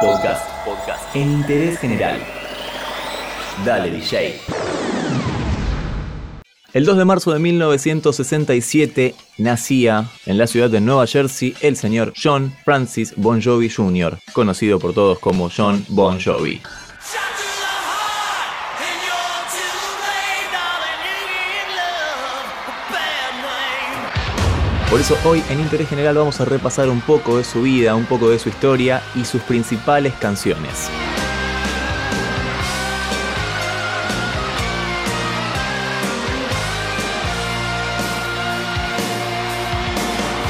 Podcast. Podcast. En interés general. Dale, DJ. El 2 de marzo de 1967 nacía en la ciudad de Nueva Jersey el señor John Francis Bon Jovi Jr., conocido por todos como John Bon Jovi. Por eso hoy en Interés General vamos a repasar un poco de su vida, un poco de su historia y sus principales canciones.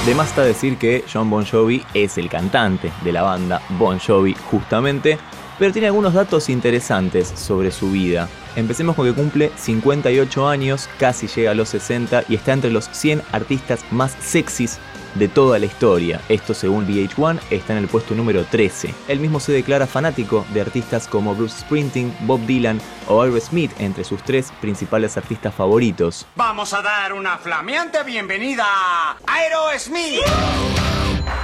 De más está decir que John Bon Jovi es el cantante de la banda Bon Jovi justamente, pero tiene algunos datos interesantes sobre su vida. Empecemos con que cumple 58 años, casi llega a los 60 y está entre los 100 artistas más sexys de toda la historia. Esto según VH1 está en el puesto número 13. Él mismo se declara fanático de artistas como Bruce Springsteen, Bob Dylan o Aerosmith entre sus tres principales artistas favoritos. Vamos a dar una flameante bienvenida a Aerosmith.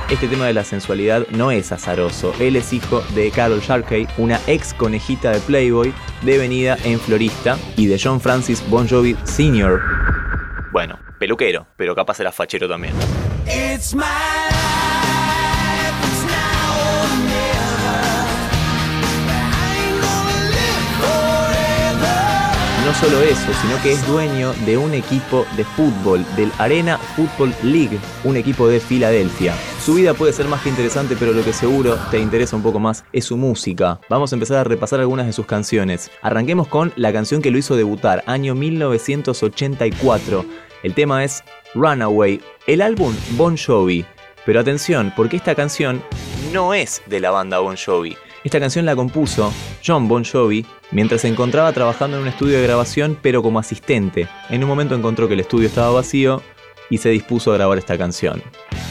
Este tema de la sensualidad no es azaroso. Él es hijo de Carol Sharkey, una ex conejita de Playboy, devenida en florista, y de John Francis Bon Jovi Sr. Bueno, peluquero, pero capaz era fachero también. No solo eso, sino que es dueño de un equipo de fútbol, del Arena Football League, un equipo de Filadelfia. Su vida puede ser más que interesante, pero lo que seguro te interesa un poco más es su música. Vamos a empezar a repasar algunas de sus canciones. Arranquemos con la canción que lo hizo debutar, año 1984. El tema es Runaway, el álbum Bon Jovi. Pero atención, porque esta canción no es de la banda Bon Jovi. Esta canción la compuso John Bon Jovi mientras se encontraba trabajando en un estudio de grabación pero como asistente. En un momento encontró que el estudio estaba vacío y se dispuso a grabar esta canción.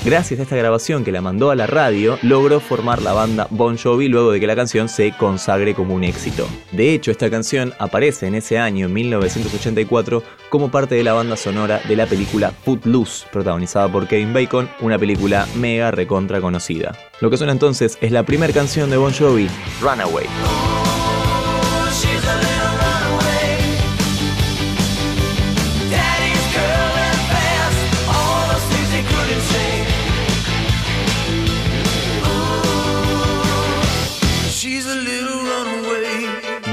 Gracias a esta grabación que la mandó a la radio, logró formar la banda Bon Jovi luego de que la canción se consagre como un éxito. De hecho, esta canción aparece en ese año, en 1984, como parte de la banda sonora de la película Footloose, protagonizada por Kevin Bacon, una película mega recontra conocida. Lo que suena entonces es la primera canción de Bon Jovi, Runaway.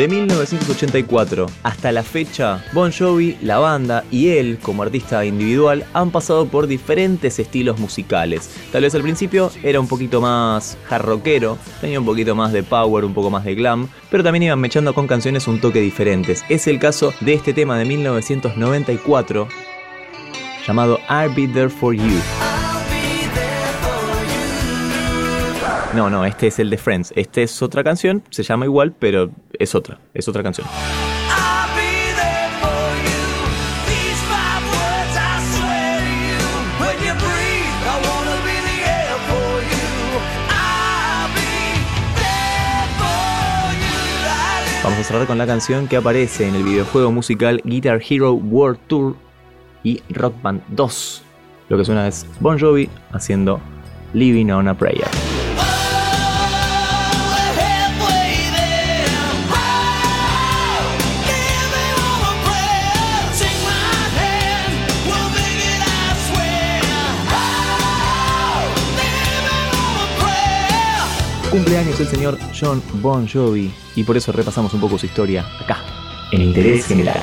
De 1984 hasta la fecha, Bon Jovi, la banda y él como artista individual han pasado por diferentes estilos musicales. Tal vez al principio era un poquito más jarroquero, tenía un poquito más de power, un poco más de glam, pero también iban mechando con canciones un toque diferentes. Es el caso de este tema de 1994 llamado I'll Be There For You. No, no, este es el de Friends. Este es otra canción, se llama igual, pero es otra, es otra canción. Vamos a cerrar con la canción que aparece en el videojuego musical Guitar Hero World Tour y Rock Band 2. Lo que suena es Bon Jovi haciendo Living on a Prayer. Cumpleaños el señor John Bon Jovi y por eso repasamos un poco su historia acá, en Interés General.